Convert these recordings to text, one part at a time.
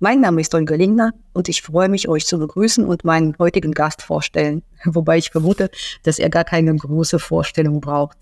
Mein Name ist Olga Lingner und ich freue mich, euch zu begrüßen und meinen heutigen Gast vorstellen, wobei ich vermute, dass er gar keine große Vorstellung braucht.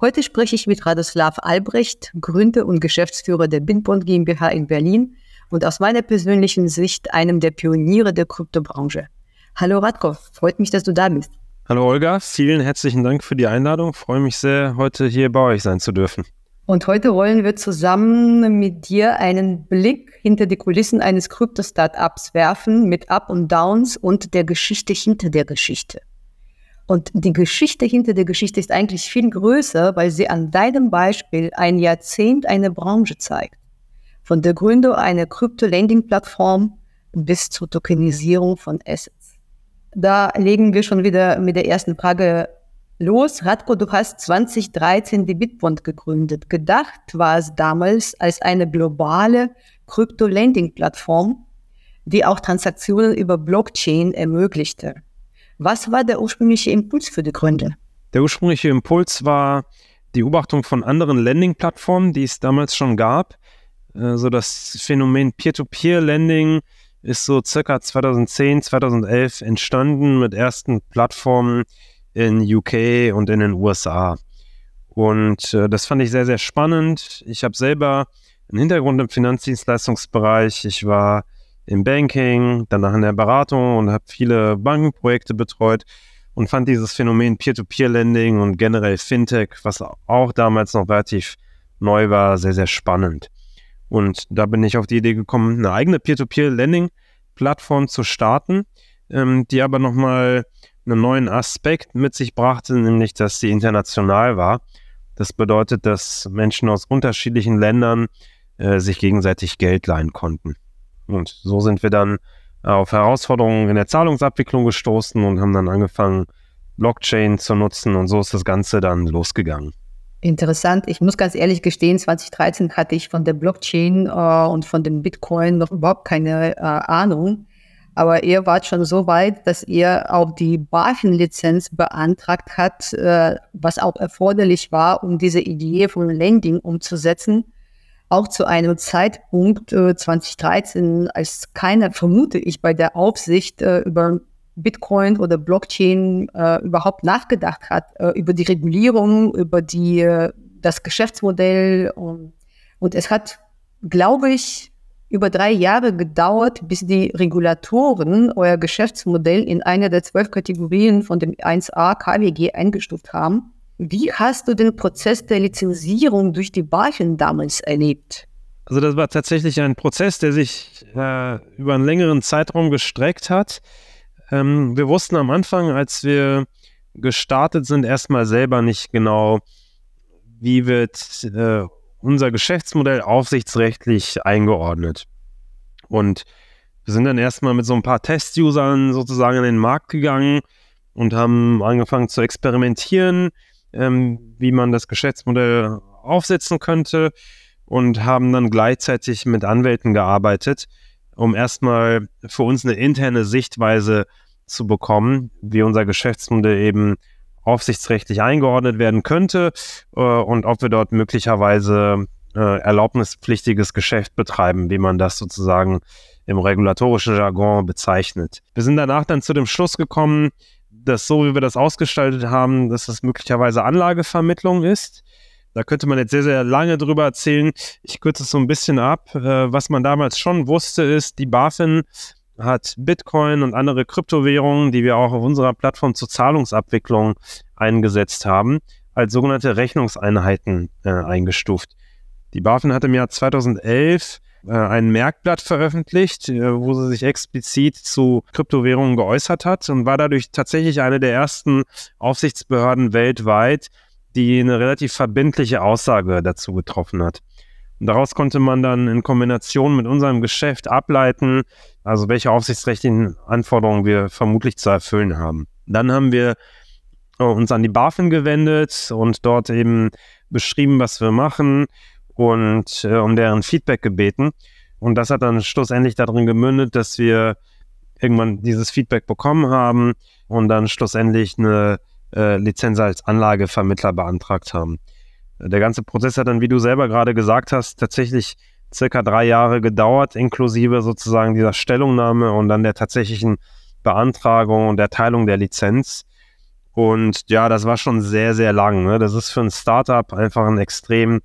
Heute spreche ich mit Radoslav Albrecht, Gründer und Geschäftsführer der Bindbond GmbH in Berlin und aus meiner persönlichen Sicht einem der Pioniere der Kryptobranche. Hallo Radko, freut mich, dass du da bist. Hallo Olga, vielen herzlichen Dank für die Einladung. freue mich sehr, heute hier bei euch sein zu dürfen. Und heute wollen wir zusammen mit dir einen Blick hinter die Kulissen eines Krypto-Startups werfen mit Up und Downs und der Geschichte hinter der Geschichte. Und die Geschichte hinter der Geschichte ist eigentlich viel größer, weil sie an deinem Beispiel ein Jahrzehnt eine Branche zeigt. Von der Gründung einer Krypto-Lending-Plattform bis zur Tokenisierung von Assets. Da legen wir schon wieder mit der ersten Frage los. Radko, du hast 2013 die Bitbond gegründet. Gedacht war es damals als eine globale Krypto-Lending-Plattform, die auch Transaktionen über Blockchain ermöglichte. Was war der ursprüngliche Impuls für die Gründer? Der ursprüngliche Impuls war die Beobachtung von anderen Lending-Plattformen, die es damals schon gab. Also das Phänomen Peer-to-Peer-Lending ist so circa 2010, 2011 entstanden mit ersten Plattformen, in UK und in den USA. Und äh, das fand ich sehr, sehr spannend. Ich habe selber einen Hintergrund im Finanzdienstleistungsbereich. Ich war im Banking, danach in der Beratung und habe viele Bankenprojekte betreut und fand dieses Phänomen Peer-to-Peer-Lending und generell Fintech, was auch damals noch relativ neu war, sehr, sehr spannend. Und da bin ich auf die Idee gekommen, eine eigene Peer-to-Peer-Lending-Plattform zu starten, ähm, die aber nochmal einen neuen Aspekt mit sich brachte, nämlich dass sie international war. Das bedeutet, dass Menschen aus unterschiedlichen Ländern äh, sich gegenseitig Geld leihen konnten. Und so sind wir dann auf Herausforderungen in der Zahlungsabwicklung gestoßen und haben dann angefangen, Blockchain zu nutzen und so ist das Ganze dann losgegangen. Interessant. Ich muss ganz ehrlich gestehen, 2013 hatte ich von der Blockchain äh, und von dem Bitcoin noch überhaupt keine äh, Ahnung. Aber ihr wart schon so weit, dass ihr auch die BaFin-Lizenz beantragt hat, äh, was auch erforderlich war, um diese Idee von Lending umzusetzen. Auch zu einem Zeitpunkt äh, 2013, als keiner, vermute ich, bei der Aufsicht äh, über Bitcoin oder Blockchain äh, überhaupt nachgedacht hat, äh, über die Regulierung, über die, äh, das Geschäftsmodell. Und, und es hat, glaube ich, über drei Jahre gedauert, bis die Regulatoren euer Geschäftsmodell in einer der zwölf Kategorien von dem 1a KWG eingestuft haben. Wie hast du den Prozess der Lizenzierung durch die BaFin damals erlebt? Also das war tatsächlich ein Prozess, der sich äh, über einen längeren Zeitraum gestreckt hat. Ähm, wir wussten am Anfang, als wir gestartet sind, erstmal selber nicht genau, wie wird äh, unser Geschäftsmodell aufsichtsrechtlich eingeordnet. Und wir sind dann erstmal mit so ein paar Test-Usern sozusagen in den Markt gegangen und haben angefangen zu experimentieren, ähm, wie man das Geschäftsmodell aufsetzen könnte und haben dann gleichzeitig mit Anwälten gearbeitet, um erstmal für uns eine interne Sichtweise zu bekommen, wie unser Geschäftsmodell eben aufsichtsrechtlich eingeordnet werden könnte äh, und ob wir dort möglicherweise äh, erlaubnispflichtiges Geschäft betreiben, wie man das sozusagen im regulatorischen Jargon bezeichnet. Wir sind danach dann zu dem Schluss gekommen, dass so wie wir das ausgestaltet haben, dass das möglicherweise Anlagevermittlung ist. Da könnte man jetzt sehr, sehr lange drüber erzählen. Ich kürze es so ein bisschen ab. Äh, was man damals schon wusste, ist, die BaFin hat Bitcoin und andere Kryptowährungen, die wir auch auf unserer Plattform zur Zahlungsabwicklung eingesetzt haben, als sogenannte Rechnungseinheiten äh, eingestuft. Die BaFin hat im Jahr 2011 äh, ein Merkblatt veröffentlicht, äh, wo sie sich explizit zu Kryptowährungen geäußert hat und war dadurch tatsächlich eine der ersten Aufsichtsbehörden weltweit, die eine relativ verbindliche Aussage dazu getroffen hat. Daraus konnte man dann in Kombination mit unserem Geschäft ableiten, also welche aufsichtsrechtlichen Anforderungen wir vermutlich zu erfüllen haben. Dann haben wir äh, uns an die BaFin gewendet und dort eben beschrieben, was wir machen und äh, um deren Feedback gebeten. Und das hat dann schlussendlich darin gemündet, dass wir irgendwann dieses Feedback bekommen haben und dann schlussendlich eine äh, Lizenz als Anlagevermittler beantragt haben. Der ganze Prozess hat dann, wie du selber gerade gesagt hast, tatsächlich circa drei Jahre gedauert, inklusive sozusagen dieser Stellungnahme und dann der tatsächlichen Beantragung und Erteilung der Lizenz. Und ja, das war schon sehr, sehr lang. Ne? Das ist für ein Startup einfach ein extrem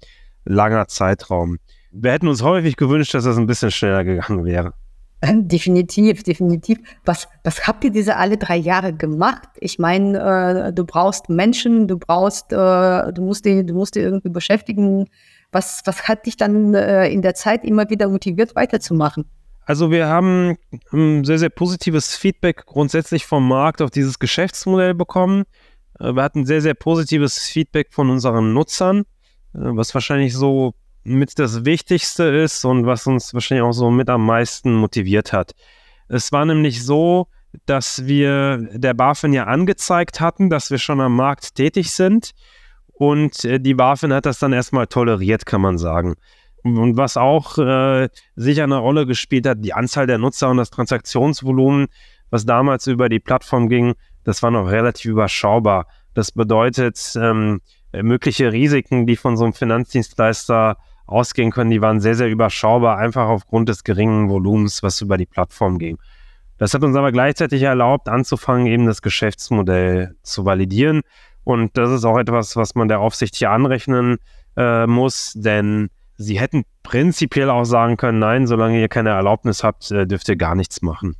langer Zeitraum. Wir hätten uns häufig gewünscht, dass das ein bisschen schneller gegangen wäre. Definitiv, definitiv. Was, was habt ihr diese alle drei Jahre gemacht? Ich meine, äh, du brauchst Menschen, du brauchst, äh, du musst dich, du musst dich irgendwie beschäftigen. Was, was hat dich dann äh, in der Zeit immer wieder motiviert, weiterzumachen? Also wir haben ein sehr, sehr positives Feedback grundsätzlich vom Markt auf dieses Geschäftsmodell bekommen. Äh, wir hatten sehr, sehr positives Feedback von unseren Nutzern, äh, was wahrscheinlich so mit das Wichtigste ist und was uns wahrscheinlich auch so mit am meisten motiviert hat. Es war nämlich so, dass wir der BaFin ja angezeigt hatten, dass wir schon am Markt tätig sind und äh, die BaFin hat das dann erstmal toleriert, kann man sagen. Und was auch äh, sicher eine Rolle gespielt hat, die Anzahl der Nutzer und das Transaktionsvolumen, was damals über die Plattform ging, das war noch relativ überschaubar. Das bedeutet, ähm, mögliche Risiken, die von so einem Finanzdienstleister ausgehen können, die waren sehr, sehr überschaubar, einfach aufgrund des geringen Volumens, was über die Plattform ging. Das hat uns aber gleichzeitig erlaubt, anzufangen, eben das Geschäftsmodell zu validieren. Und das ist auch etwas, was man der Aufsicht hier anrechnen äh, muss, denn sie hätten prinzipiell auch sagen können, nein, solange ihr keine Erlaubnis habt, äh, dürft ihr gar nichts machen.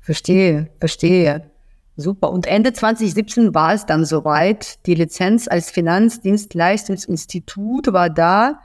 Verstehe, verstehe. Super. Und Ende 2017 war es dann soweit. Die Lizenz als Finanzdienstleistungsinstitut war da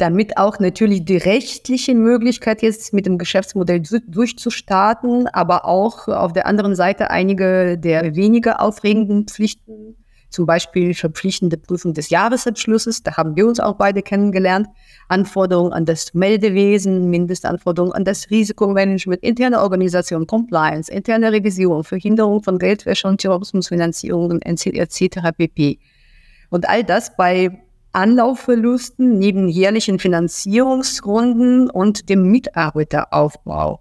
damit auch natürlich die rechtliche Möglichkeit jetzt mit dem Geschäftsmodell durchzustarten, aber auch auf der anderen Seite einige der weniger aufregenden Pflichten, zum Beispiel verpflichtende Prüfung des Jahresabschlusses, da haben wir uns auch beide kennengelernt, Anforderungen an das Meldewesen, Mindestanforderungen an das Risikomanagement, interne Organisation, Compliance, interne Revision, Verhinderung von Geldwäsche und Terrorismusfinanzierung etc. pp. Und all das bei Anlaufverlusten neben jährlichen Finanzierungsrunden und dem Mitarbeiteraufbau.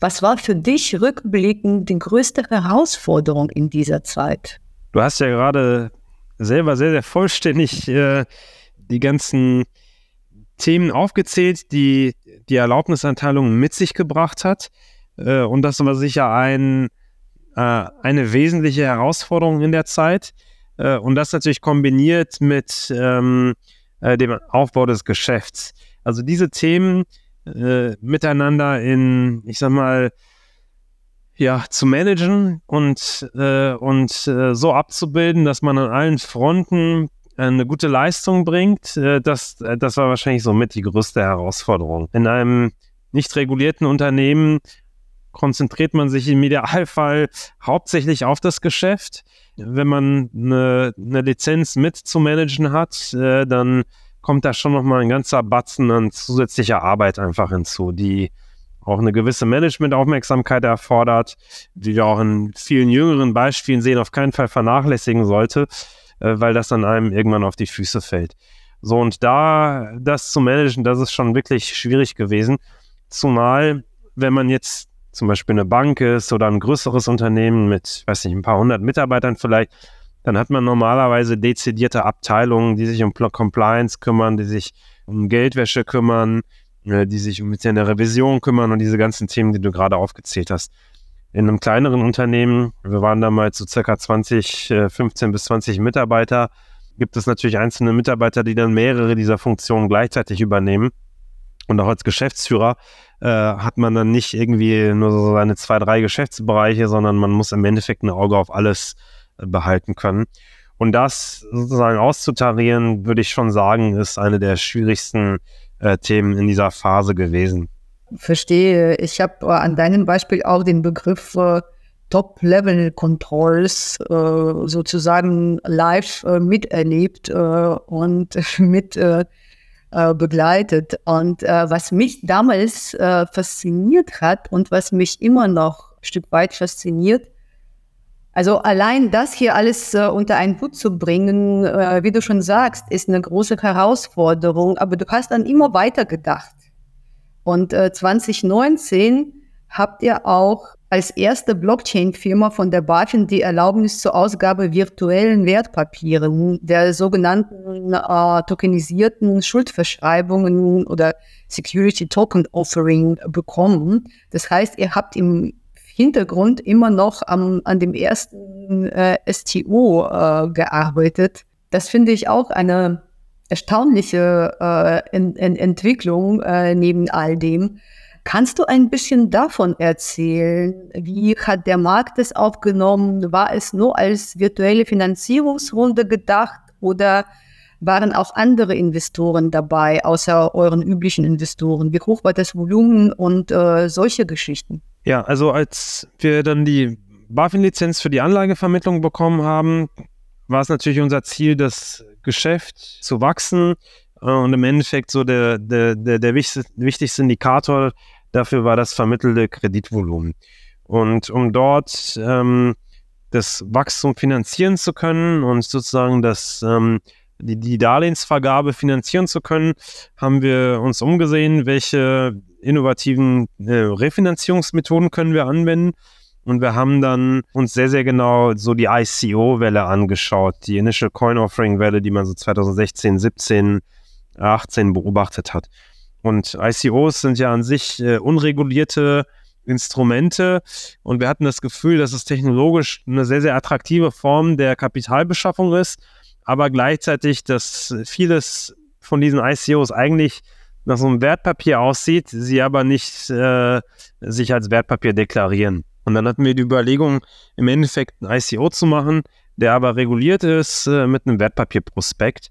Was war für dich rückblickend die größte Herausforderung in dieser Zeit? Du hast ja gerade selber sehr, sehr vollständig äh, die ganzen Themen aufgezählt, die die Erlaubnisanteilung mit sich gebracht hat. Äh, und das war sicher ein, äh, eine wesentliche Herausforderung in der Zeit. Äh, und das natürlich kombiniert mit ähm, äh, dem Aufbau des Geschäfts. Also diese Themen äh, miteinander in, ich sag mal, ja, zu managen und, äh, und äh, so abzubilden, dass man an allen Fronten eine gute Leistung bringt, äh, das, das war wahrscheinlich so mit die größte Herausforderung. In einem nicht regulierten Unternehmen konzentriert man sich im Idealfall hauptsächlich auf das Geschäft wenn man eine, eine Lizenz mit zu managen hat, äh, dann kommt da schon nochmal ein ganzer Batzen an zusätzlicher Arbeit einfach hinzu, die auch eine gewisse Managementaufmerksamkeit erfordert, die wir auch in vielen jüngeren Beispielen sehen, auf keinen Fall vernachlässigen sollte, äh, weil das dann einem irgendwann auf die Füße fällt. So, und da das zu managen, das ist schon wirklich schwierig gewesen. Zumal, wenn man jetzt zum Beispiel eine Bank ist oder ein größeres Unternehmen mit, weiß nicht, ein paar hundert Mitarbeitern vielleicht, dann hat man normalerweise dezidierte Abteilungen, die sich um Compliance kümmern, die sich um Geldwäsche kümmern, äh, die sich um eine Revision kümmern und diese ganzen Themen, die du gerade aufgezählt hast. In einem kleineren Unternehmen, wir waren damals so circa 20, 15 äh, bis 20 Mitarbeiter, gibt es natürlich einzelne Mitarbeiter, die dann mehrere dieser Funktionen gleichzeitig übernehmen. Und auch als Geschäftsführer äh, hat man dann nicht irgendwie nur so seine zwei, drei Geschäftsbereiche, sondern man muss im Endeffekt ein Auge auf alles äh, behalten können. Und das sozusagen auszutarieren, würde ich schon sagen, ist eine der schwierigsten äh, Themen in dieser Phase gewesen. Verstehe. Ich habe äh, an deinem Beispiel auch den Begriff äh, Top-Level-Controls äh, sozusagen live miterlebt und mit äh, begleitet. Und äh, was mich damals äh, fasziniert hat und was mich immer noch ein Stück weit fasziniert, Also allein das hier alles äh, unter einen Hut zu bringen, äh, wie du schon sagst, ist eine große Herausforderung. Aber du hast dann immer weiter gedacht. Und äh, 2019 habt ihr auch als erste Blockchain-Firma von der BaFin die Erlaubnis zur Ausgabe virtuellen Wertpapieren, der sogenannten äh, tokenisierten Schuldverschreibungen oder Security Token Offering bekommen. Das heißt, ihr habt im Hintergrund immer noch am, an dem ersten äh, STO äh, gearbeitet. Das finde ich auch eine erstaunliche äh, Ent Ent Entwicklung äh, neben all dem. Kannst du ein bisschen davon erzählen? Wie hat der Markt es aufgenommen? War es nur als virtuelle Finanzierungsrunde gedacht oder waren auch andere Investoren dabei, außer euren üblichen Investoren? Wie hoch war das Volumen und äh, solche Geschichten? Ja, also als wir dann die BaFin-Lizenz für die Anlagevermittlung bekommen haben, war es natürlich unser Ziel, das Geschäft zu wachsen. Äh, und im Endeffekt so der, der, der, der wichtigste Indikator dafür war das vermittelte Kreditvolumen. Und um dort ähm, das Wachstum finanzieren zu können und sozusagen das, ähm, die, die Darlehensvergabe finanzieren zu können, haben wir uns umgesehen, welche innovativen äh, Refinanzierungsmethoden können wir anwenden. Und wir haben dann uns sehr, sehr genau so die ICO-Welle angeschaut, die Initial Coin Offering-Welle, die man so 2016, 17, 18 beobachtet hat. Und ICOs sind ja an sich äh, unregulierte Instrumente und wir hatten das Gefühl, dass es technologisch eine sehr, sehr attraktive Form der Kapitalbeschaffung ist, aber gleichzeitig, dass vieles von diesen ICOs eigentlich nach so einem Wertpapier aussieht, sie aber nicht äh, sich als Wertpapier deklarieren. Und dann hatten wir die Überlegung, im Endeffekt ein ICO zu machen, der aber reguliert ist äh, mit einem Wertpapierprospekt.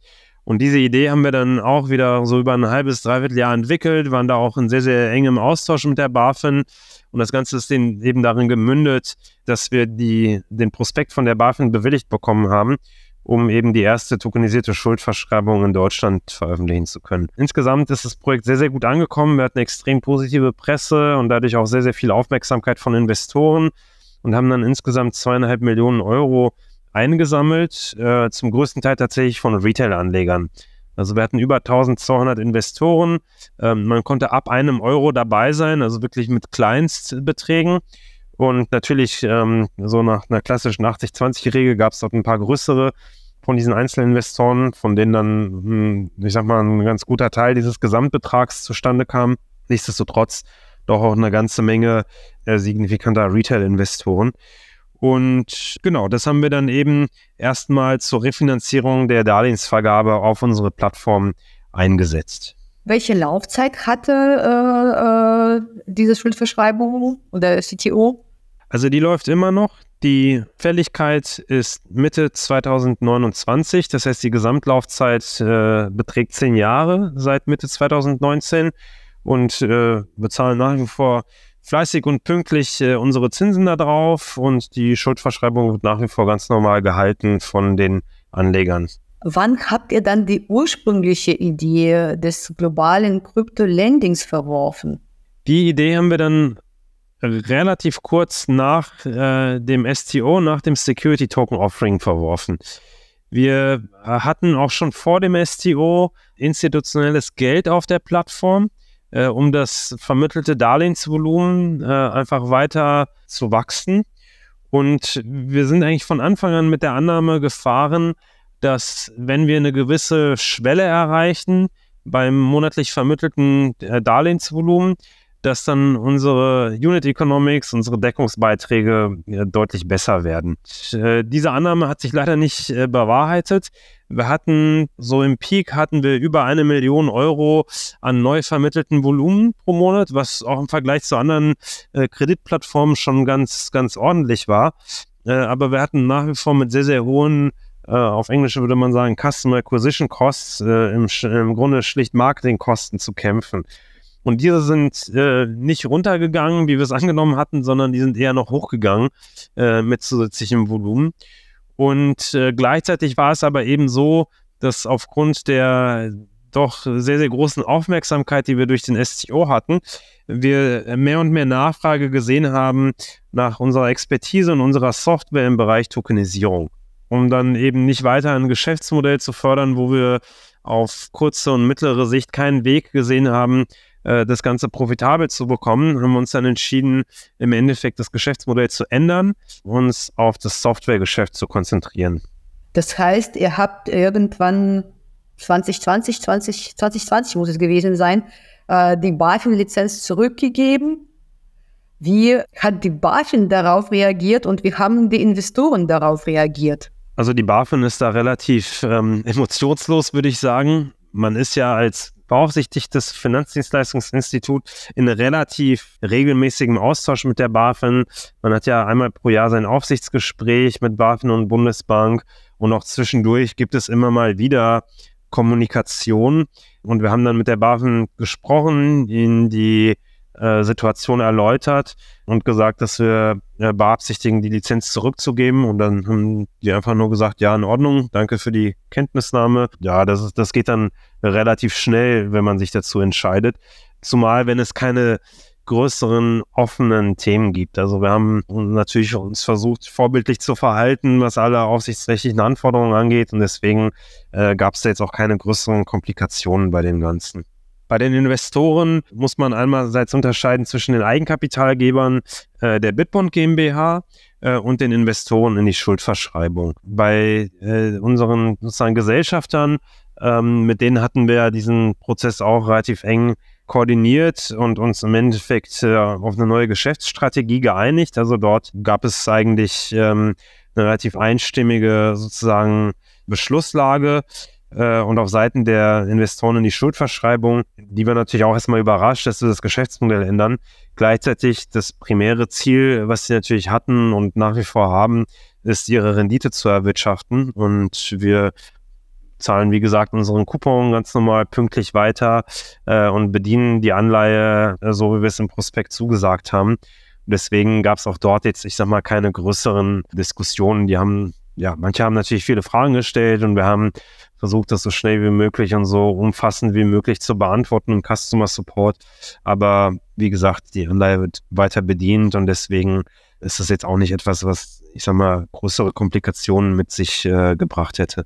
Und diese Idee haben wir dann auch wieder so über ein halbes, dreiviertel Jahr entwickelt, waren da auch in sehr, sehr engem Austausch mit der BaFin. Und das Ganze ist eben darin gemündet, dass wir die, den Prospekt von der BaFin bewilligt bekommen haben um eben die erste tokenisierte Schuldverschreibung in Deutschland veröffentlichen zu können. Insgesamt ist das Projekt sehr, sehr gut angekommen. Wir hatten extrem positive Presse und dadurch auch sehr, sehr viel Aufmerksamkeit von Investoren und haben dann insgesamt zweieinhalb Millionen Euro eingesammelt, äh, zum größten Teil tatsächlich von Retail-Anlegern. Also wir hatten über 1200 Investoren. Ähm, man konnte ab einem Euro dabei sein, also wirklich mit Kleinstbeträgen. Und natürlich, ähm, so nach einer klassischen 80-20-Regel gab es dort ein paar größere von diesen Einzelinvestoren, von denen dann, hm, ich sag mal, ein ganz guter Teil dieses Gesamtbetrags zustande kam. Nichtsdestotrotz doch auch eine ganze Menge äh, signifikanter Retail-Investoren. Und genau, das haben wir dann eben erstmal zur Refinanzierung der Darlehensvergabe auf unsere Plattform eingesetzt. Welche Laufzeit hatte äh, äh, diese Schuldverschreibung oder CTO? Also die läuft immer noch. Die Fälligkeit ist Mitte 2029. Das heißt, die Gesamtlaufzeit äh, beträgt zehn Jahre seit Mitte 2019. Und äh, wir zahlen nach wie vor fleißig und pünktlich äh, unsere Zinsen da drauf. Und die Schuldverschreibung wird nach wie vor ganz normal gehalten von den Anlegern. Wann habt ihr dann die ursprüngliche Idee des globalen Krypto-Lendings verworfen? Die Idee haben wir dann relativ kurz nach äh, dem STO, nach dem Security Token Offering verworfen. Wir hatten auch schon vor dem STO institutionelles Geld auf der Plattform, äh, um das vermittelte Darlehensvolumen äh, einfach weiter zu wachsen. Und wir sind eigentlich von Anfang an mit der Annahme gefahren, dass wenn wir eine gewisse Schwelle erreichen beim monatlich vermittelten äh, Darlehensvolumen, dass dann unsere Unit Economics, unsere Deckungsbeiträge äh, deutlich besser werden. Äh, diese Annahme hat sich leider nicht äh, bewahrheitet. Wir hatten so im Peak hatten wir über eine Million Euro an neu vermittelten Volumen pro Monat, was auch im Vergleich zu anderen Kreditplattformen schon ganz, ganz ordentlich war. Aber wir hatten nach wie vor mit sehr, sehr hohen auf Englisch würde man sagen, Customer Acquisition Costs, äh, im, im, Grunde schlicht Marketingkosten zu kämpfen. Und diese sind äh, nicht runtergegangen, wie wir es angenommen hatten, sondern die sind eher noch hochgegangen äh, mit zusätzlichem Volumen. Und äh, gleichzeitig war es aber eben so, dass aufgrund der doch sehr, sehr großen Aufmerksamkeit, die wir durch den STO hatten, wir mehr und mehr Nachfrage gesehen haben nach unserer Expertise und unserer Software im Bereich Tokenisierung, um dann eben nicht weiter ein Geschäftsmodell zu fördern, wo wir auf kurze und mittlere Sicht keinen Weg gesehen haben, äh, das Ganze profitabel zu bekommen, haben wir uns dann entschieden, im Endeffekt das Geschäftsmodell zu ändern, uns auf das Softwaregeschäft zu konzentrieren. Das heißt, ihr habt irgendwann 2020, 20, 2020 muss es gewesen sein, äh, die BaFin-Lizenz zurückgegeben. Wie hat die BaFin darauf reagiert und wie haben die Investoren darauf reagiert? Also die BaFin ist da relativ ähm, emotionslos, würde ich sagen. Man ist ja als beaufsichtigtes Finanzdienstleistungsinstitut in relativ regelmäßigem Austausch mit der BaFin. Man hat ja einmal pro Jahr sein Aufsichtsgespräch mit BaFin und Bundesbank und auch zwischendurch gibt es immer mal wieder Kommunikation. Und wir haben dann mit der BaFin gesprochen, ihnen die äh, Situation erläutert und gesagt, dass wir äh, beabsichtigen, die Lizenz zurückzugeben. Und dann haben die einfach nur gesagt, ja, in Ordnung, danke für die Kenntnisnahme. Ja, das, ist, das geht dann relativ schnell, wenn man sich dazu entscheidet. Zumal, wenn es keine größeren offenen Themen gibt. Also wir haben natürlich uns versucht, vorbildlich zu verhalten, was alle aufsichtsrechtlichen Anforderungen angeht. Und deswegen äh, gab es da jetzt auch keine größeren Komplikationen bei dem Ganzen. Bei den Investoren muss man einerseits unterscheiden zwischen den Eigenkapitalgebern äh, der Bitbond GmbH äh, und den Investoren in die Schuldverschreibung. Bei äh, unseren sozusagen Gesellschaftern, ähm, mit denen hatten wir diesen Prozess auch relativ eng koordiniert und uns im Endeffekt äh, auf eine neue Geschäftsstrategie geeinigt. Also dort gab es eigentlich ähm, eine relativ einstimmige sozusagen Beschlusslage äh, und auf Seiten der Investoren in die Schuldverschreibung, die war natürlich auch erstmal überrascht, dass wir das Geschäftsmodell ändern. Gleichzeitig das primäre Ziel, was sie natürlich hatten und nach wie vor haben, ist ihre Rendite zu erwirtschaften. Und wir zahlen, wie gesagt, unseren Coupon ganz normal pünktlich weiter äh, und bedienen die Anleihe, äh, so wie wir es im Prospekt zugesagt haben. Deswegen gab es auch dort jetzt, ich sag mal, keine größeren Diskussionen. Die haben, ja, manche haben natürlich viele Fragen gestellt und wir haben versucht, das so schnell wie möglich und so umfassend wie möglich zu beantworten im Customer Support. Aber wie gesagt, die Anleihe wird weiter bedient und deswegen ist das jetzt auch nicht etwas, was, ich sag mal, größere Komplikationen mit sich äh, gebracht hätte.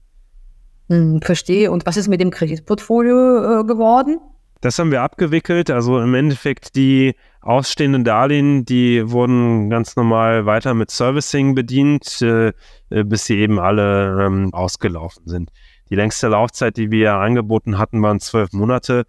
Hm, verstehe. Und was ist mit dem Kreditportfolio äh, geworden? Das haben wir abgewickelt. Also im Endeffekt die ausstehenden Darlehen, die wurden ganz normal weiter mit Servicing bedient, äh, äh bis sie eben alle ähm, ausgelaufen sind. Die längste Laufzeit, die wir angeboten hatten, waren zwölf Monate.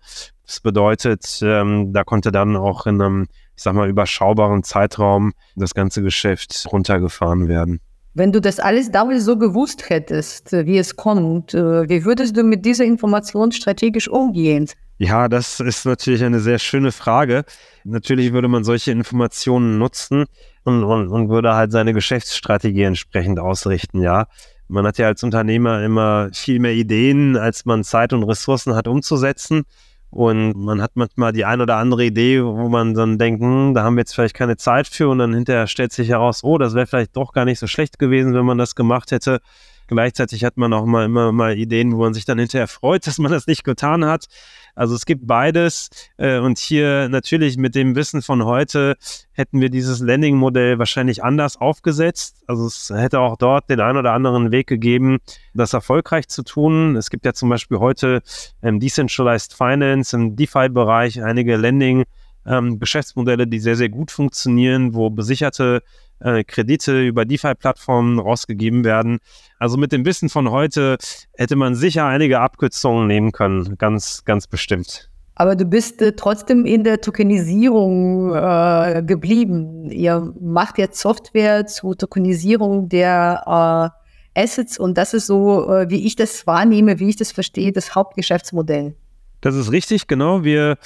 Das bedeutet, ähm, da konnte dann auch in einem, ich sag mal, überschaubaren Zeitraum das ganze Geschäft runtergefahren werden. Wenn du das alles damals so gewusst hättest, wie es kommt, äh, wie würdest du mit dieser Information strategisch umgehen? Ja, das ist natürlich eine sehr schöne Frage. Natürlich würde man solche Informationen nutzen und, und, und würde halt seine Geschäftsstrategie entsprechend ausrichten, ja. Man hat ja als Unternehmer immer viel mehr Ideen, als man Zeit und Ressourcen hat umzusetzen. Und man hat manchmal die ein oder andere Idee, wo man dann denkt, hm, da haben wir jetzt vielleicht keine Zeit für. Und dann hinterher stellt sich heraus, oh, das wäre vielleicht doch gar nicht so schlecht gewesen, wenn man das gemacht hätte. Gleichzeitig hat man auch mal immer mal Ideen, wo man sich dann hinterher freut, dass man das nicht getan hat. Also es gibt beides. Äh, und hier natürlich mit dem Wissen von heute hätten wir dieses Landing-Modell wahrscheinlich anders aufgesetzt. Also es hätte auch dort den einen oder anderen Weg gegeben, das erfolgreich zu tun. Es gibt ja zum Beispiel heute im Decentralized Finance, im DeFi-Bereich einige Landing- ähm, Geschäftsmodelle, die sehr, sehr gut funktionieren, wo besicherte äh, Kredite über DeFi-Plattformen rausgegeben werden. Also mit dem Wissen von heute hätte man sicher einige Abkürzungen nehmen können, ganz, ganz bestimmt. Aber du bist äh, trotzdem in der Tokenisierung äh, geblieben. Ihr macht jetzt Software zur Tokenisierung der äh, Assets und das ist so, äh, wie ich das wahrnehme, wie ich das verstehe, das Hauptgeschäftsmodell. Das ist richtig, genau. Wir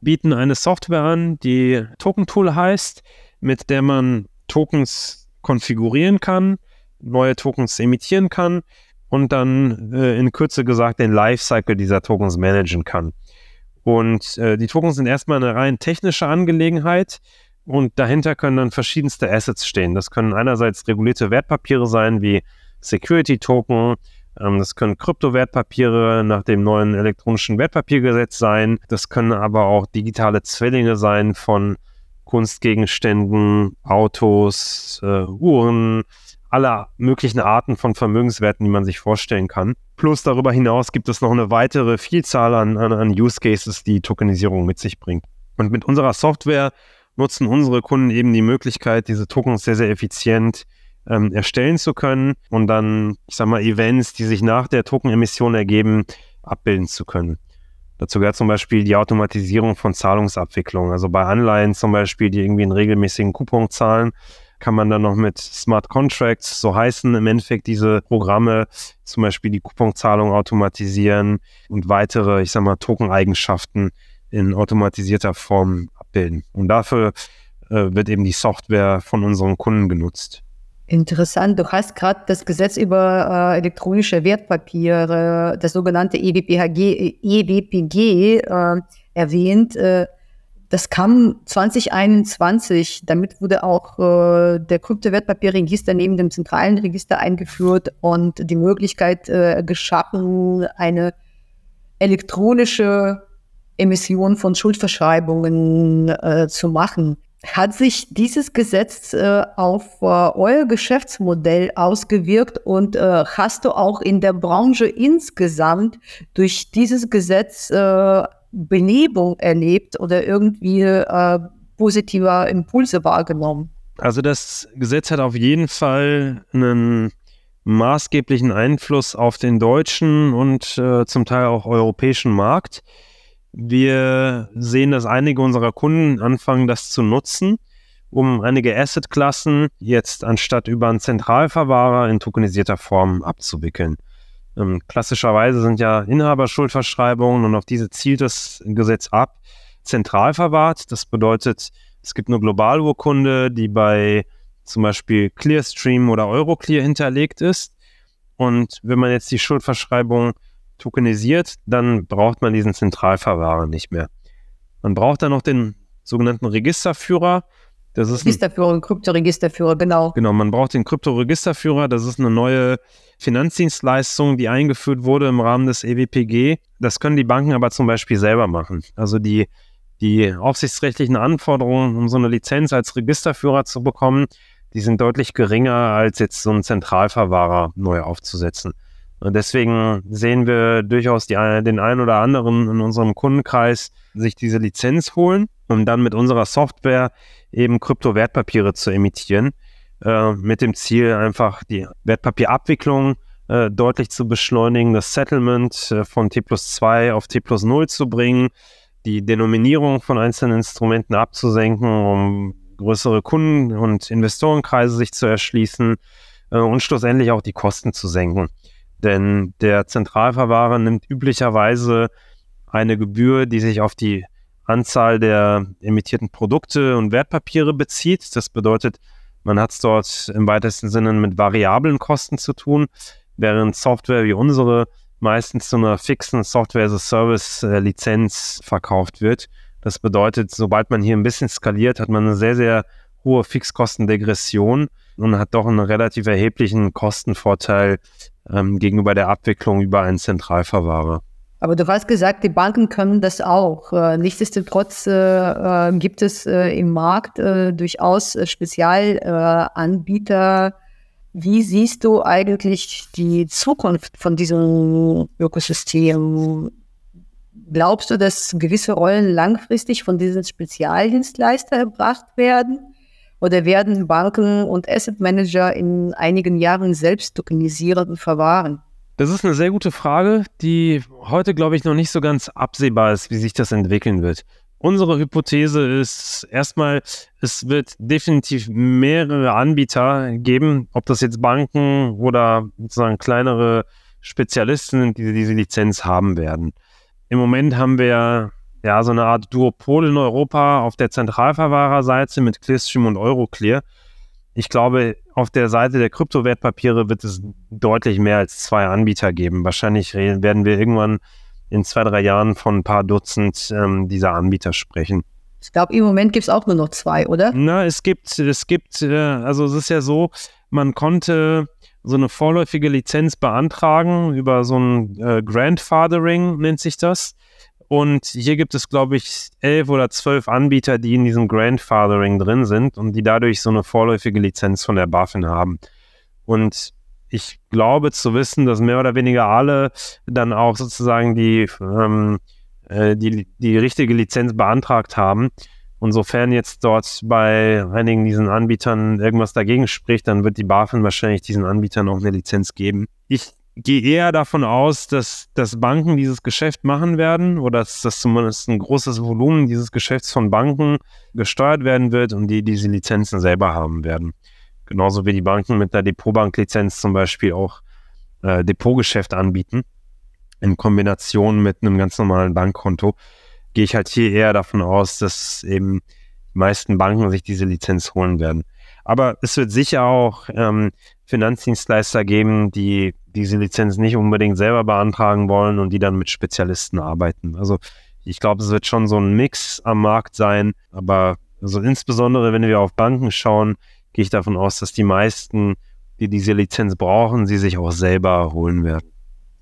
bieten eine Software an, die Token Tool heißt, mit der man Tokens konfigurieren kann, neue Tokens emittieren kann und dann äh, in Kürze gesagt den Lifecycle dieser Tokens managen kann. Und äh, die Tokens sind erstmal eine rein technische Angelegenheit und dahinter können dann verschiedenste Assets stehen. Das können einerseits regulierte Wertpapiere sein wie Security Token Ähm, das können Kryptowertpapiere nach dem neuen elektronischen Wertpapiergesetz sein. Das können aber auch digitale Zwillinge sein von Kunstgegenständen, Autos, äh, Uhren, aller möglichen Arten von Vermögenswerten, die man sich vorstellen kann. Plus darüber hinaus gibt es noch eine weitere Vielzahl an, an, Use Cases, die Tokenisierung mit sich bringt. Und mit unserer Software nutzen unsere Kunden eben die Möglichkeit, diese Tokens sehr, sehr effizient ähm, erstellen zu können und dann, ich sag mal, Events, die sich nach der Tokenemission ergeben, abbilden zu können. Dazu gehört zum Beispiel die Automatisierung von Zahlungsabwicklung. Also bei Anleihen zum Beispiel, die irgendwie einen regelmäßigen Coupon zahlen, kann man dann noch mit Smart Contracts, so heißen im Endeffekt diese Programme, zum Beispiel die Couponzahlung automatisieren und weitere, ich sag mal, Token-Eigenschaften in automatisierter Form abbilden. Und dafür äh, wird eben die Software von unseren Kunden genutzt. Interessant. Du hast gerade das Gesetz über äh, elektronische Wertpapiere, das sogenannte EWPG, EWPG äh, erwähnt. Äh, das kam 2021. Damit wurde auch äh, der Kryptowertpapierregister neben dem zentralen Register eingeführt und die Möglichkeit äh, geschaffen, eine elektronische Emission von Schuldverschreibungen äh, zu machen. Hat sich dieses Gesetz äh, auf äh, euer Geschäftsmodell ausgewirkt und äh, hast du auch in der Branche insgesamt durch dieses Gesetz äh, Belebung erlebt oder irgendwie äh, positive Impulse wahrgenommen? Also das Gesetz hat auf jeden Fall einen maßgeblichen Einfluss auf den deutschen und äh, zum Teil auch europäischen Markt. Wir sehen, dass einige unserer Kunden anfangen, das zu nutzen, um einige Assetklassen jetzt anstatt über einen Zentralverwahrer in tokenisierter Form abzuwickeln. Ähm, klassischerweise sind ja Inhaberschuldverschreibungen und auf diese zielt das Gesetz ab, zentral verwahrt. Das bedeutet, es gibt eine Globalurkunde, die bei zum Beispiel Clearstream oder Euroclear hinterlegt ist. Und wenn man jetzt die Schuldverschreibung tokenisiert, dann braucht man diesen Zentralverwahrer nicht mehr. Man braucht dann noch den sogenannten Registerführer. Das ist Registerführer und Kryptoregisterführer, genau. Genau, man braucht den Kryptoregisterführer. Das ist eine neue Finanzdienstleistung, die eingeführt wurde im Rahmen des EWPG. Das können die Banken aber zum Beispiel selber machen. Also die, die aufsichtsrechtlichen Anforderungen, um so eine Lizenz als Registerführer zu bekommen, die sind deutlich geringer, als jetzt so einen Zentralverwahrer neu aufzusetzen. Und deswegen sehen wir durchaus die, den einen oder anderen in unserem Kundenkreis sich diese Lizenz holen, um dann mit unserer Software eben Kryptowertpapiere zu emittieren, äh, mit dem Ziel einfach die Wertpapierabwicklung äh, deutlich zu beschleunigen, das Settlement äh, von T plus 2 auf T plus 0 zu bringen, die Denominierung von einzelnen Instrumenten abzusenken, um größere Kunden- und Investorenkreise sich zu erschließen äh, und schlussendlich auch die Kosten zu senken. Denn der Zentralverwahrer nimmt üblicherweise eine Gebühr, die sich auf die Anzahl der emittierten Produkte und Wertpapiere bezieht. Das bedeutet, man hat es dort im weitesten Sinne mit variablen Kosten zu tun, während Software wie unsere meistens zu einer fixen Software-as-a-Service-Lizenz verkauft wird. Das bedeutet, sobald man hier ein bisschen skaliert, hat man eine sehr, sehr hohe Fixkostendegression und hat doch einen relativ erheblichen Kostenvorteil ähm, gegenüber der Abwicklung über einen Zentralverwahrer. Aber du hast gesagt, die Banken können das auch. Äh, nichtsdestotrotz äh, äh, gibt es äh, im Markt äh, durchaus äh, Spezialanbieter. Wie siehst du eigentlich die Zukunft von diesem Ökosystem? Glaubst du, dass gewisse Rollen langfristig von diesen Spezialdienstleister erbracht werden? Oder werden Banken und Asset Manager in einigen Jahren selbst tokenisieren und verwahren? Das ist eine sehr gute Frage, die heute, glaube ich, noch nicht so ganz absehbar ist, wie sich das entwickeln wird. Unsere Hypothese ist erstmal, es wird definitiv mehrere Anbieter geben, ob das jetzt Banken oder sozusagen kleinere Spezialisten sind, die diese Lizenz haben werden. Im Moment haben wir ja, so eine Art Duopol in Europa auf der Zentralverwahrerseite mit Clearstream und Euroclear. Ich glaube, auf der Seite der Kryptowertpapiere wird es deutlich mehr als zwei Anbieter geben. Wahrscheinlich werden wir irgendwann in zwei, drei Jahren von ein paar Dutzend ähm, dieser Anbieter sprechen. Ich glaube, im Moment gibt es auch nur noch zwei, oder? Na, es gibt, es gibt, äh, also es ist ja so, man konnte so eine vorläufige Lizenz beantragen über so ein äh, Grandfathering, nennt sich das. Und hier gibt es, glaube ich, elf oder zwölf Anbieter, die in diesem Grandfathering drin sind und die dadurch so eine vorläufige Lizenz von der BaFin haben. Und ich glaube zu wissen, dass mehr oder weniger alle dann auch sozusagen die, ähm, äh, die, die richtige Lizenz beantragt haben. Und sofern jetzt dort bei einigen diesen Anbietern irgendwas dagegen spricht, dann wird die BaFin wahrscheinlich diesen Anbietern auch eine Lizenz geben. Ich gehe eher davon aus, dass, dass Banken dieses Geschäft machen werden oder dass, dass zumindest ein großes Volumen dieses Geschäfts von Banken gesteuert werden wird und die diese Lizenzen selber haben werden. Genauso wie die Banken mit der Depotbanklizenz zum Beispiel auch äh, Depotgeschäft anbieten. In Kombination mit einem ganz normalen Bankkonto gehe ich halt hier eher davon aus, dass eben die meisten Banken sich diese Lizenz holen werden. Aber es wird sicher auch ähm, Finanzdienstleister geben, die diese Lizenz nicht unbedingt selber beantragen wollen und die dann mit Spezialisten arbeiten. Also ich glaube, es wird schon so ein Mix am Markt sein, aber also insbesondere wenn wir auf Banken schauen, gehe ich davon aus, dass die meisten, die diese Lizenz brauchen, sie sich auch selber holen werden.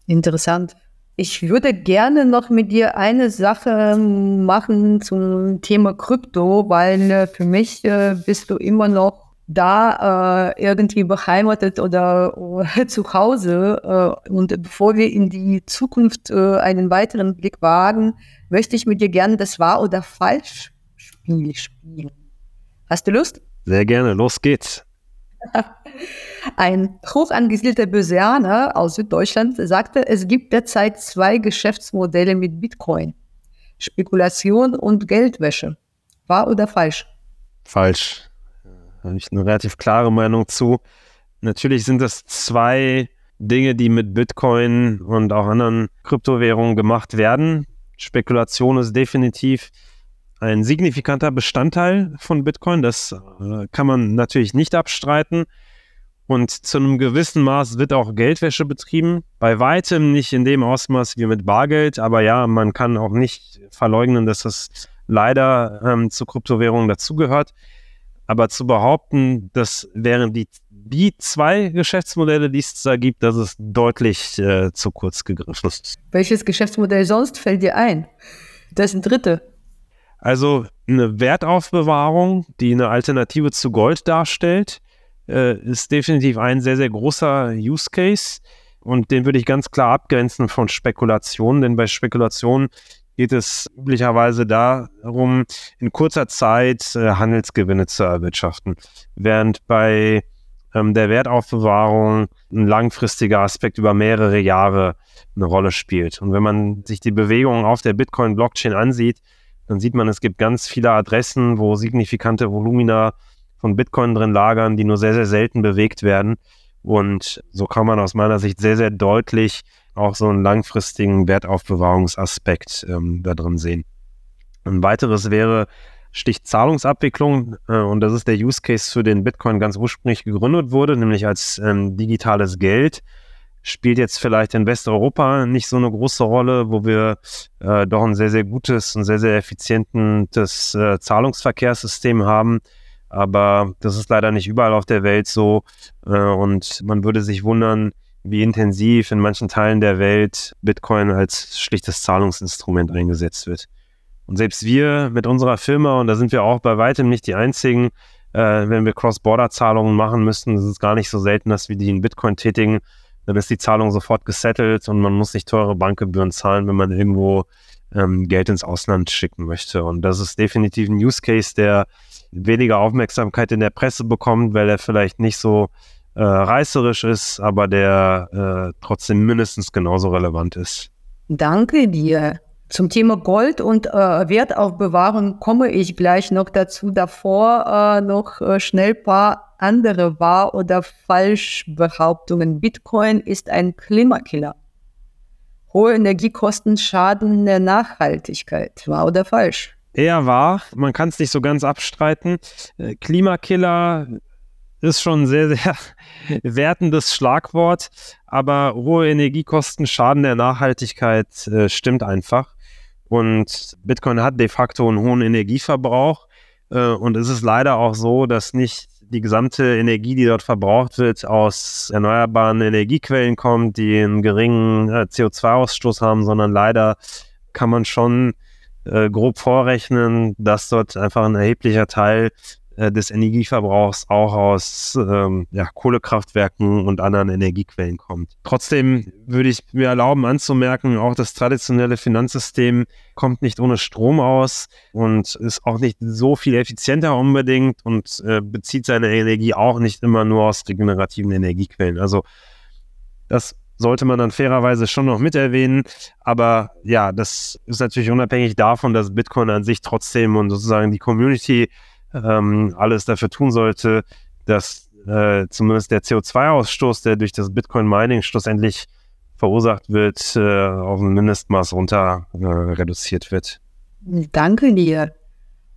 Interessant. Ich würde gerne noch mit dir eine Sache machen zum Thema Krypto, weil äh, für mich äh, bist du immer noch da äh, irgendwie beheimatet oder, oder zu Hause. Äh, und bevor wir in die Zukunft äh, einen weiteren Blick wagen, möchte ich mit dir gerne das Wahr- oder Falsch-Spiel spielen. Hast du Lust? Sehr gerne, los geht's. Ein hochangesiedelter Börsianer aus Süddeutschland sagte, es gibt derzeit zwei Geschäftsmodelle mit Bitcoin. Spekulation und Geldwäsche. Wahr oder falsch? Falsch habe ich eine relativ klare Meinung zu. Natürlich sind das zwei Dinge, die mit Bitcoin und auch anderen Kryptowährungen gemacht werden. Spekulation ist definitiv ein signifikanter Bestandteil von Bitcoin. Das äh, kann man natürlich nicht abstreiten. Und zu einem gewissen Maß wird auch Geldwäsche betrieben. Bei weitem nicht in dem Ausmaß wie mit Bargeld. Aber ja, man kann auch nicht verleugnen, dass das leider ähm, zu Kryptowährungen dazugehört. Aber zu behaupten, das wären die, die zwei Geschäftsmodelle, die es da gibt, das ist deutlich äh, zu kurz gegriffen. Welches Geschäftsmodell sonst fällt dir ein? Das ist ein dritte. Also eine Wertaufbewahrung, die eine Alternative zu Gold darstellt, äh, ist definitiv ein sehr, sehr großer Use Case. Und den würde ich ganz klar abgrenzen von Spekulationen, denn bei Spekulationen geht es üblicherweise darum, in kurzer Zeit äh, Handelsgewinne zu erwirtschaften. Während bei ähm, der Wertaufbewahrung ein langfristiger Aspekt über mehrere Jahre eine Rolle spielt. Und wenn man sich die Bewegungen auf der Bitcoin-Blockchain ansieht, dann sieht man, es gibt ganz viele Adressen, wo signifikante Volumina von Bitcoin drin lagern, die nur sehr, sehr selten bewegt werden. Und so kann man aus meiner Sicht sehr, sehr deutlich auch so einen langfristigen Wertaufbewahrungsaspekt ähm, da drin sehen. Ein weiteres wäre Stich Zahlungsabwicklung äh, und das ist der Use Case, für den Bitcoin ganz ursprünglich gegründet wurde, nämlich als ähm, digitales Geld. Spielt jetzt vielleicht in Westeuropa nicht so eine große Rolle, wo wir äh, doch ein sehr, sehr gutes und sehr, sehr effizientes äh, Zahlungsverkehrssystem haben. Aber das ist leider nicht überall auf der Welt so. Äh, und man würde sich wundern, wie intensiv in manchen Teilen der Welt Bitcoin als schlichtes Zahlungsinstrument eingesetzt wird. Und selbst wir mit unserer Firma, und da sind wir auch bei weitem nicht die einzigen, äh, wenn wir Cross-Border-Zahlungen machen müssen, das ist gar nicht so selten, dass wir die in Bitcoin tätigen, dann ist die Zahlung sofort gesettelt und man muss nicht teure Bankgebühren zahlen, wenn man irgendwo ähm, Geld ins Ausland schicken möchte. Und das ist definitiv ein Use Case, der weniger Aufmerksamkeit in der Presse bekommt, weil er vielleicht nicht so äh, reißerisch ist, aber der äh, trotzdem mindestens genauso relevant ist. Danke dir. Zum Thema Gold und äh, Wertaufbewahrung komme ich gleich noch dazu. Davor äh, noch äh, schnell paar andere Wahr- oder Falschbehauptungen. Bitcoin ist ein Klimakiller. Hohe Energiekosten schaden der Nachhaltigkeit. Wahr oder falsch? Eher wahr. Man kann es nicht so ganz abstreiten. Äh, Klimakiller ist schon ein sehr, sehr wertendes Schlagwort, aber hohe Energiekosten schaden der Nachhaltigkeit äh, stimmt einfach. Und Bitcoin hat de facto einen hohen Energieverbrauch. Äh, und es ist leider auch so, dass nicht die gesamte Energie, die dort verbraucht wird, aus erneuerbaren Energiequellen kommt, die einen geringen äh, CO2-Ausstoß haben, sondern leider kann man schon äh, grob vorrechnen, dass dort einfach ein erheblicher Teil äh, des Energieverbrauchs auch aus ähm, ja, Kohlekraftwerken und anderen Energiequellen kommt. Trotzdem würde ich mir erlauben anzumerken, auch das traditionelle Finanzsystem kommt nicht ohne Strom aus und ist auch nicht so viel effizienter unbedingt und äh, bezieht seine Energie auch nicht immer nur aus regenerativen Energiequellen. Also das sollte man dann fairerweise schon noch mit erwähnen. Aber ja, das ist natürlich unabhängig davon, dass Bitcoin an sich trotzdem und sozusagen die Community ähm, alles dafür tun sollte, dass äh, zumindest der CO2-Ausstoß, der durch das Bitcoin-Mining schlussendlich verursacht wird, äh, auf ein Mindestmaß runter äh, reduziert wird. Danke dir.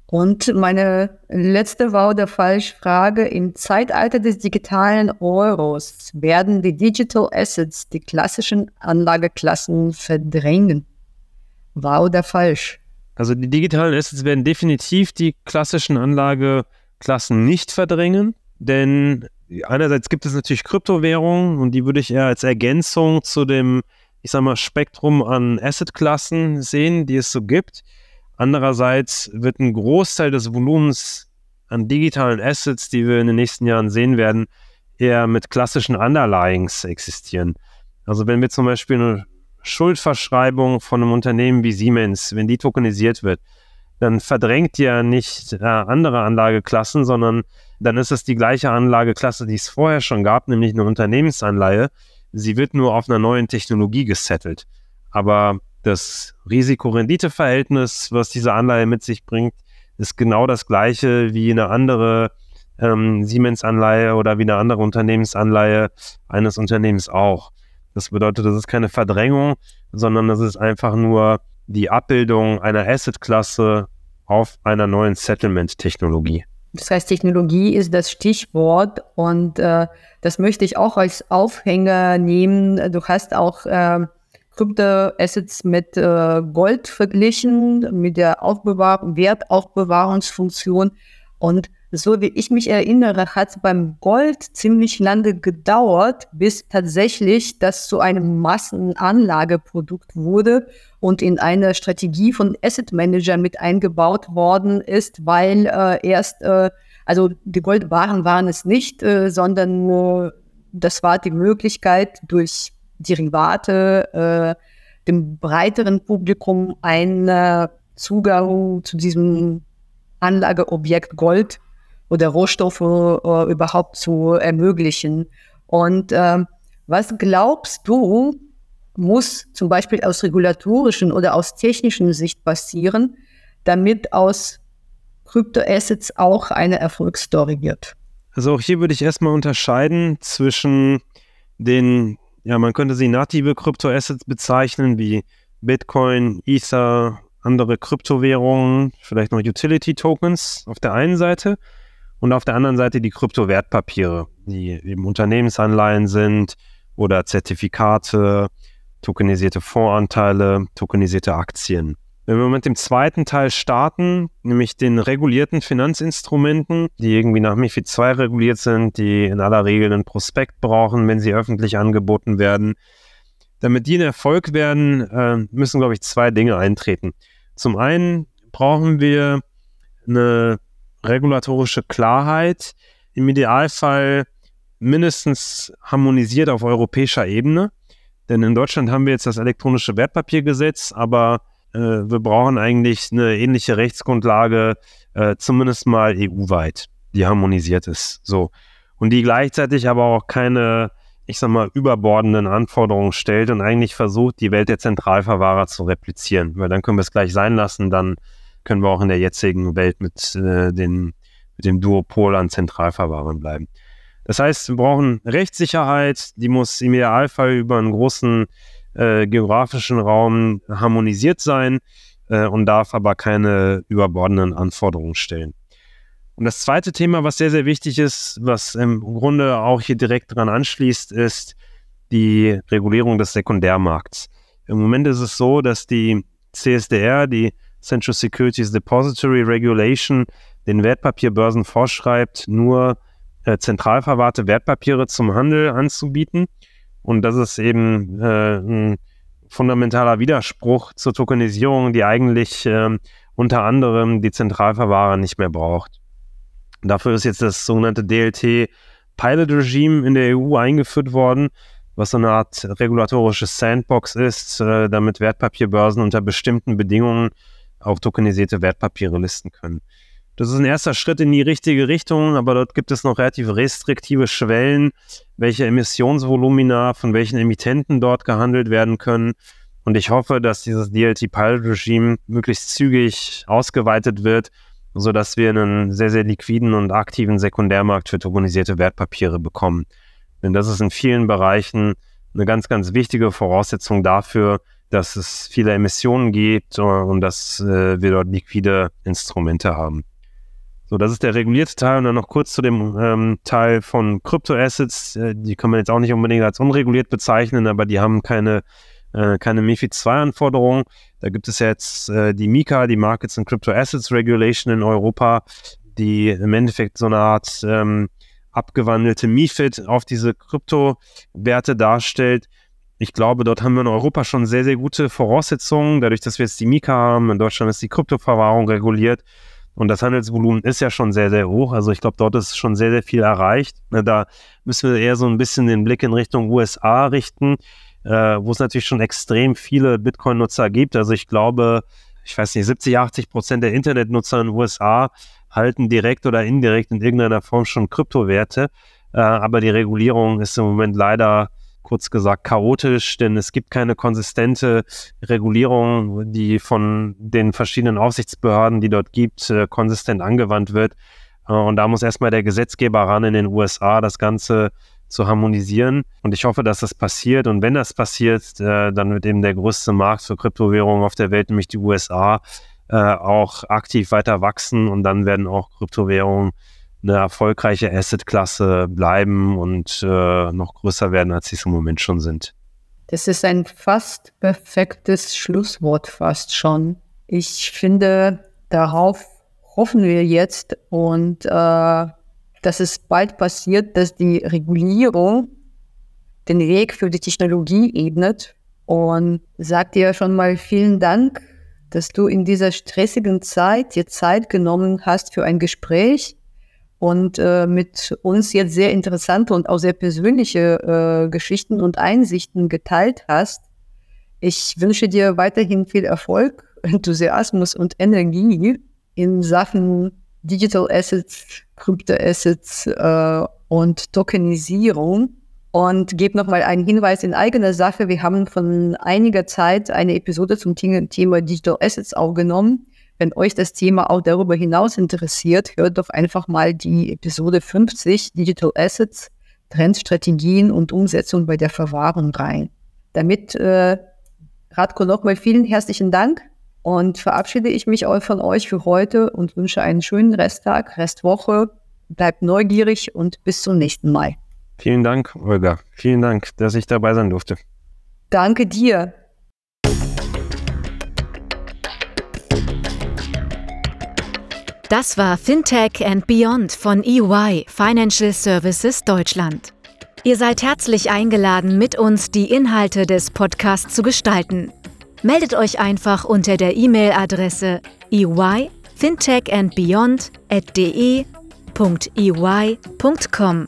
Und meine letzte war oder falsche Frage. Im Zeitalter des digitalen Euros werden die Digital Assets die klassischen Anlageklassen verdrängen. Wahr oder falsch? Also die digitalen Assets werden definitiv die klassischen Anlageklassen nicht verdrängen, denn einerseits gibt es natürlich Kryptowährungen und die würde ich eher als Ergänzung zu dem, ich sag mal, Spektrum an Assetklassen sehen, die es so gibt. Andererseits wird ein Großteil des Volumens an digitalen Assets, die wir in den nächsten Jahren sehen werden, eher mit klassischen Underlyings existieren. Also wenn wir zum Beispiel eine Schuldverschreibung von einem Unternehmen wie Siemens, wenn die tokenisiert wird, dann verdrängt ja nicht äh, andere Anlageklassen, sondern dann ist es die gleiche Anlageklasse, die es vorher schon gab, nämlich eine Unternehmensanleihe. Sie wird nur auf einer neuen Technologie gesettelt. Aber das Risiko-Rendite-Verhältnis, was diese Anleihe mit sich bringt, ist genau das gleiche wie eine andere ähm, Siemens-Anleihe oder wie eine andere Unternehmensanleihe eines Unternehmens auch. Das bedeutet, das ist keine Verdrängung, sondern das ist einfach nur die Abbildung einer Asset-Klasse auf einer neuen Settlement-Technologie. Das heißt, Technologie ist das Stichwort und äh, das möchte ich auch als Aufhänger nehmen. Du hast auch äh, Kryptoassets mit äh, Gold verglichen, mit der Aufbewahrung, Wertaufbewahrungsfunktion. Und so wie ich mich erinnere, hat es beim Gold ziemlich lange gedauert, bis tatsächlich das zu einem Massenanlageprodukt wurde und in eine Strategie von Asset Managern mit eingebaut worden ist, weil äh, erst, äh, also die Goldwaren waren es nicht, äh, sondern äh, das war die Möglichkeit durch Derivate äh, dem breiteren Publikum einen Zugang zu diesem Anlageobjekt Gold oder Rohstoffe äh, überhaupt zu ermöglichen. Und äh, was glaubst du, muss zum Beispiel aus regulatorischen oder aus technischen Sicht passieren, damit aus Kryptoassets auch eine Erfolgsstory wird? Also auch hier würde ich erstmal unterscheiden zwischen den ja, man könnte sie native Kryptoassets bezeichnen, wie Bitcoin, Ether, andere Kryptowährungen, vielleicht noch Utility Tokens auf der einen Seite und auf der anderen Seite die Kryptowertpapiere, die eben Unternehmensanleihen sind oder Zertifikate, tokenisierte Fondsanteile, tokenisierte Aktien. Wenn wir mit dem zweiten Teil starten, nämlich den regulierten Finanzinstrumenten, die irgendwie nach MIFID II reguliert sind, die in aller Regel einen Prospekt brauchen, wenn sie öffentlich angeboten werden. Damit die ein Erfolg werden, äh, müssen, glaube ich, zwei Dinge eintreten. Zum einen brauchen wir eine regulatorische Klarheit, im Idealfall mindestens harmonisiert auf europäischer Ebene. Denn in Deutschland haben wir jetzt das elektronische Wertpapiergesetz, aber äh, wir brauchen eigentlich eine ähnliche Rechtsgrundlage, äh, zumindest mal EU-weit, die harmonisiert ist. So. Und die gleichzeitig aber auch keine, ich sag mal, überbordenden Anforderungen stellt und eigentlich versucht, die Welt der Zentralverwahrer zu replizieren. Weil dann können wir es gleich sein lassen, dann können wir auch in der jetzigen Welt mit, äh, den, mit dem Duopol an Zentralverwahrern bleiben. Das heißt, wir brauchen Rechtssicherheit, die muss im Idealfall über einen großen äh, geografischen Raum harmonisiert sein äh, und darf aber keine überbordenden Anforderungen stellen. Und das zweite Thema, was sehr, sehr wichtig ist, was im Grunde auch hier direkt dran anschließt, ist die Regulierung des Sekundärmarkts. Im Moment ist es so, dass die CSDR, die Central Securities Depository Regulation, den Wertpapierbörsen vorschreibt, nur äh, zentral verwahrte Wertpapiere zum Handel anzubieten. Und das ist eben äh, ein fundamentaler Widerspruch zur Tokenisierung, die eigentlich äh, unter anderem die Zentralverwahrer nicht mehr braucht. Dafür ist jetzt das sogenannte DLT Pilot Regime in der EU eingeführt worden, was so eine Art regulatorisches Sandbox ist, äh, damit Wertpapierbörsen unter bestimmten Bedingungen auf tokenisierte Wertpapiere listen können. Das ist ein erster Schritt in die richtige Richtung, aber dort gibt es noch relativ restriktive Schwellen, welche Emissionsvolumina von welchen Emittenten dort gehandelt werden können. Und ich hoffe, dass dieses DLT-Pilot-Regime möglichst zügig ausgeweitet wird, sodass wir einen sehr, sehr liquiden und aktiven Sekundärmarkt für tokenisierte Wertpapiere bekommen. Denn das ist in vielen Bereichen eine ganz, ganz wichtige Voraussetzung dafür, dass es viele Emissionen gibt und dass äh, wir dort liquide Instrumente haben. So, das ist der regulierte Teil und dann noch kurz zu dem ähm, Teil von Kryptoassets. Äh, die kann man jetzt auch nicht unbedingt als unreguliert bezeichnen, aber die haben keine, äh, keine MIFID 2 Anforderungen. Da gibt es jetzt äh, die MiCA, die Markets and Crypto Assets Regulation in Europa, die im Endeffekt so eine Art ähm, abgewandelte MIFID auf diese Kryptowerte darstellt. Ich glaube, dort haben wir in Europa schon sehr, sehr gute Voraussetzungen, dadurch, dass wir jetzt die MiCA haben. In Deutschland ist die Kryptoverwahrung reguliert. Und das Handelsvolumen ist ja schon sehr, sehr hoch. Also ich glaube, dort ist schon sehr, sehr viel erreicht. Da müssen wir eher so ein bisschen den Blick in Richtung USA richten, äh, wo es natürlich schon extrem viele Bitcoin-Nutzer gibt. Also ich glaube, ich weiß nicht, 70, 80 Prozent der Internetnutzer in den USA halten direkt oder indirekt in irgendeiner Form schon Kryptowerte. Äh, aber die Regulierung ist im Moment leider kurz gesagt chaotisch, denn es gibt keine konsistente Regulierung, die von den verschiedenen Aufsichtsbehörden, die dort gibt, äh, konsistent angewandt wird. Äh, und da muss erstmal der Gesetzgeber ran in den USA, das Ganze zu harmonisieren. Und ich hoffe, dass das passiert. Und wenn das passiert, äh, dann wird eben der größte Markt für Kryptowährungen auf der Welt, nämlich die USA, auch aktiv weiter wachsen. Und dann werden auch Kryptowährungen eine erfolgreiche Asset-Klasse bleiben und äh, noch größer werden, als sie es im Moment schon sind. Das ist ein fast perfektes Schlusswort, fast schon. Ich finde, darauf hoffen wir jetzt und äh, dass es bald passiert, dass die Regulierung den Weg für die Technologie ebnet. Und sagt dir schon mal vielen Dank, dass du in dieser stressigen Zeit dir Zeit genommen hast für ein Gespräch und äh, mit uns jetzt sehr interessante und auch sehr persönliche äh, Geschichten und Einsichten geteilt hast. Ich wünsche dir weiterhin viel Erfolg, Enthusiasmus und Energie in Sachen Digital Assets, Crypto Assets äh, und Tokenisierung. Und gebe nochmal einen Hinweis in eigener Sache. Wir haben von einiger Zeit eine Episode zum Thema Digital Assets aufgenommen. Wenn euch das Thema auch darüber hinaus interessiert, hört doch einfach mal die Episode 50 Digital Assets, Trendstrategien und Umsetzung bei der Verwahrung rein. Damit, äh, Radko, nochmal vielen herzlichen Dank und verabschiede ich mich auch von euch für heute und wünsche einen schönen Resttag, Restwoche. Bleibt neugierig und bis zum nächsten Mal. Vielen Dank, Olga. Vielen Dank, dass ich dabei sein durfte. Danke dir. Das war Fintech and Beyond von EY Financial Services Deutschland. Ihr seid herzlich eingeladen, mit uns die Inhalte des Podcasts zu gestalten. Meldet euch einfach unter der E-Mail-Adresse eyfintechandbeyond.de.ey.com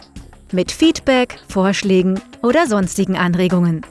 mit Feedback, Vorschlägen oder sonstigen Anregungen.